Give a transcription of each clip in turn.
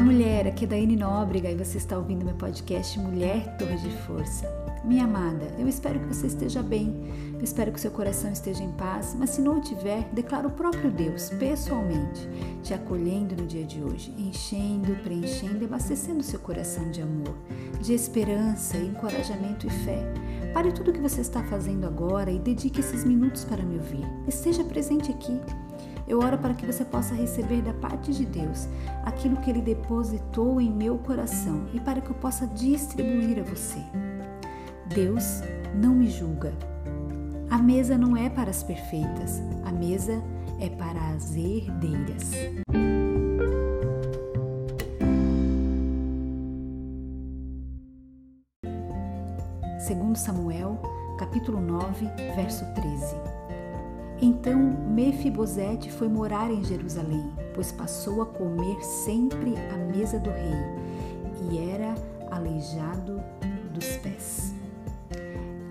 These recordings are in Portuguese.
Olá, mulher. Aqui é Daiane Nóbrega e você está ouvindo meu podcast Mulher Torre de Força. Minha amada, eu espero que você esteja bem, eu espero que seu coração esteja em paz, mas se não o tiver, declara o próprio Deus, pessoalmente, te acolhendo no dia de hoje, enchendo, preenchendo e abastecendo seu coração de amor, de esperança, encorajamento e fé. Pare tudo o que você está fazendo agora e dedique esses minutos para me ouvir. Esteja presente aqui. Eu oro para que você possa receber da parte de Deus aquilo que Ele depositou em meu coração e para que eu possa distribuir a você. Deus não me julga. A mesa não é para as perfeitas, a mesa é para as herdeiras. Segundo Samuel, capítulo 9, verso 13. Então Mefibosete foi morar em Jerusalém, pois passou a comer sempre à mesa do rei e era aleijado dos pés.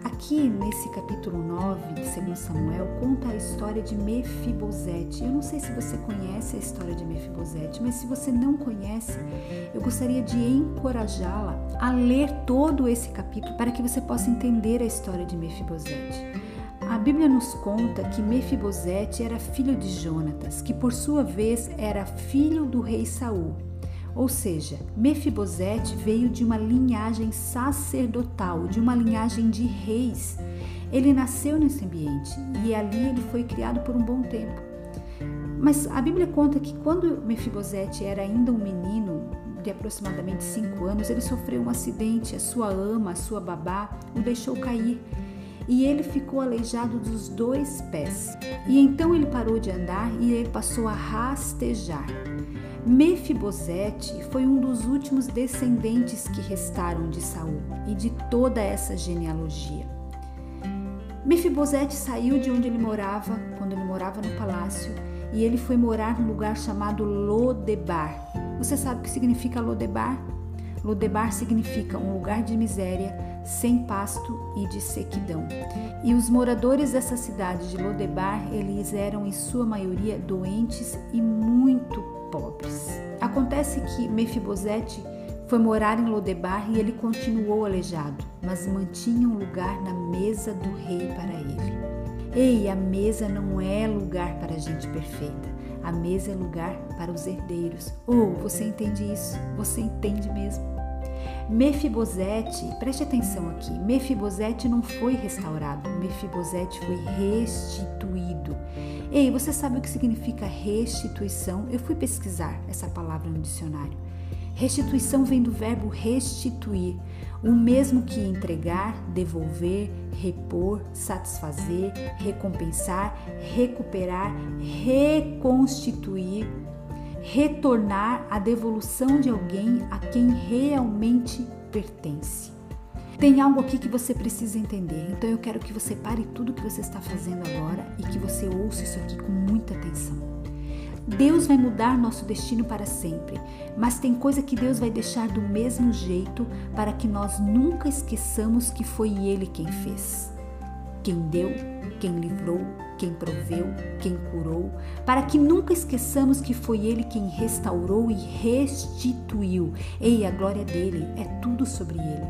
Aqui nesse capítulo 9 de 2 Samuel conta a história de Mefibosete. Eu não sei se você conhece a história de Mefibosete, mas se você não conhece, eu gostaria de encorajá-la a ler todo esse capítulo para que você possa entender a história de Mefibosete. A Bíblia nos conta que Mefibosete era filho de Jonatas, que por sua vez era filho do rei Saul. Ou seja, Mefibosete veio de uma linhagem sacerdotal, de uma linhagem de reis. Ele nasceu nesse ambiente e ali ele foi criado por um bom tempo. Mas a Bíblia conta que quando Mefibosete era ainda um menino, de aproximadamente cinco anos, ele sofreu um acidente. A sua ama, a sua babá, o deixou cair e ele ficou aleijado dos dois pés. E então ele parou de andar e ele passou a rastejar. Mefibosete foi um dos últimos descendentes que restaram de Saul e de toda essa genealogia. Mefibosete saiu de onde ele morava, quando ele morava no palácio, e ele foi morar num lugar chamado Lodebar. Você sabe o que significa Lodebar? Lodebar significa um lugar de miséria, sem pasto e de sequidão. E os moradores dessa cidade de Lodebar, eles eram em sua maioria doentes e muito pobres. Acontece que Mefibosete foi morar em Lodebar e ele continuou aleijado, mas mantinha um lugar na mesa do rei para ele. Ei, a mesa não é lugar para gente perfeita. A mesa é lugar para os herdeiros. Ou oh, você entende isso? Você entende mesmo? Mefibosete, preste atenção aqui, Mefibosete não foi restaurado, Mefibosete foi restituído. Ei, você sabe o que significa restituição? Eu fui pesquisar essa palavra no dicionário. Restituição vem do verbo restituir, o mesmo que entregar, devolver, repor, satisfazer, recompensar, recuperar, reconstituir, retornar a devolução de alguém a quem realmente pertence. Tem algo aqui que você precisa entender, então eu quero que você pare tudo que você está fazendo agora e que você ouça isso aqui com muita atenção. Deus vai mudar nosso destino para sempre, mas tem coisa que Deus vai deixar do mesmo jeito para que nós nunca esqueçamos que foi Ele quem fez. Quem deu, quem livrou, quem proveu, quem curou, para que nunca esqueçamos que foi Ele quem restaurou e restituiu. Ei, a glória dele é tudo sobre Ele.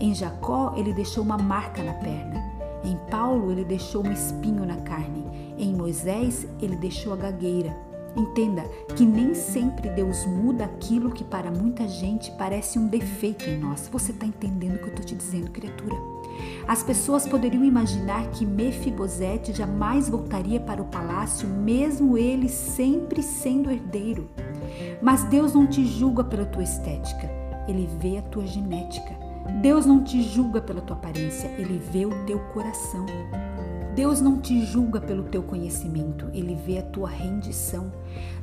Em Jacó, ele deixou uma marca na perna. Em Paulo, ele deixou um espinho na carne. Em Moisés, ele deixou a gagueira. Entenda que nem sempre Deus muda aquilo que para muita gente parece um defeito em nós. Você está entendendo o que eu estou te dizendo, criatura? As pessoas poderiam imaginar que Mefibosete jamais voltaria para o palácio, mesmo ele sempre sendo herdeiro. Mas Deus não te julga pela tua estética, ele vê a tua genética. Deus não te julga pela tua aparência, ele vê o teu coração. Deus não te julga pelo teu conhecimento, ele vê a tua rendição.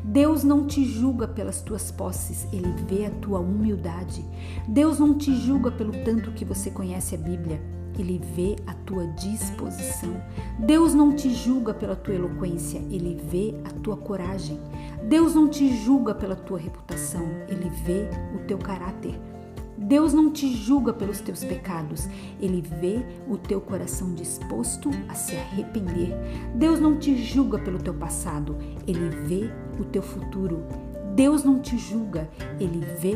Deus não te julga pelas tuas posses, ele vê a tua humildade. Deus não te julga pelo tanto que você conhece a Bíblia, ele vê a tua disposição. Deus não te julga pela tua eloquência, ele vê a tua coragem. Deus não te julga pela tua reputação, ele vê o teu caráter. Deus não te julga pelos teus pecados, ele vê o teu coração disposto a se arrepender. Deus não te julga pelo teu passado, ele vê o teu futuro. Deus não te julga, ele vê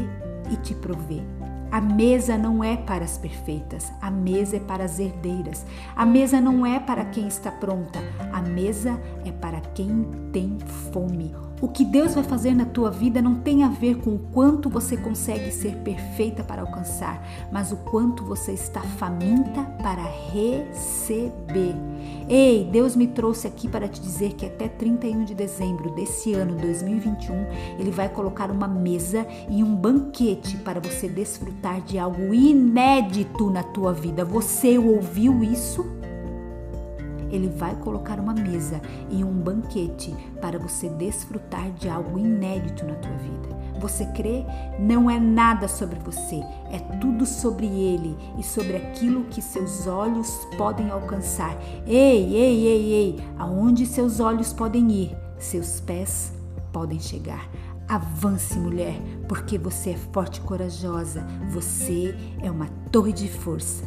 e te provê. A mesa não é para as perfeitas, a mesa é para as herdeiras. A mesa não é para quem está pronta, a mesa é para quem tem fome. O que Deus vai fazer na tua vida não tem a ver com o quanto você consegue ser perfeita para alcançar, mas o quanto você está faminta para receber. Ei, Deus me trouxe aqui para te dizer que até 31 de dezembro desse ano 2021, Ele vai colocar uma mesa e um banquete para você desfrutar de algo inédito na tua vida. Você ouviu isso? Ele vai colocar uma mesa e um banquete para você desfrutar de algo inédito na tua vida. Você crê? Não é nada sobre você, é tudo sobre Ele e sobre aquilo que seus olhos podem alcançar. Ei, ei, ei, ei, aonde seus olhos podem ir, seus pés podem chegar. Avance, mulher, porque você é forte e corajosa. Você é uma torre de força.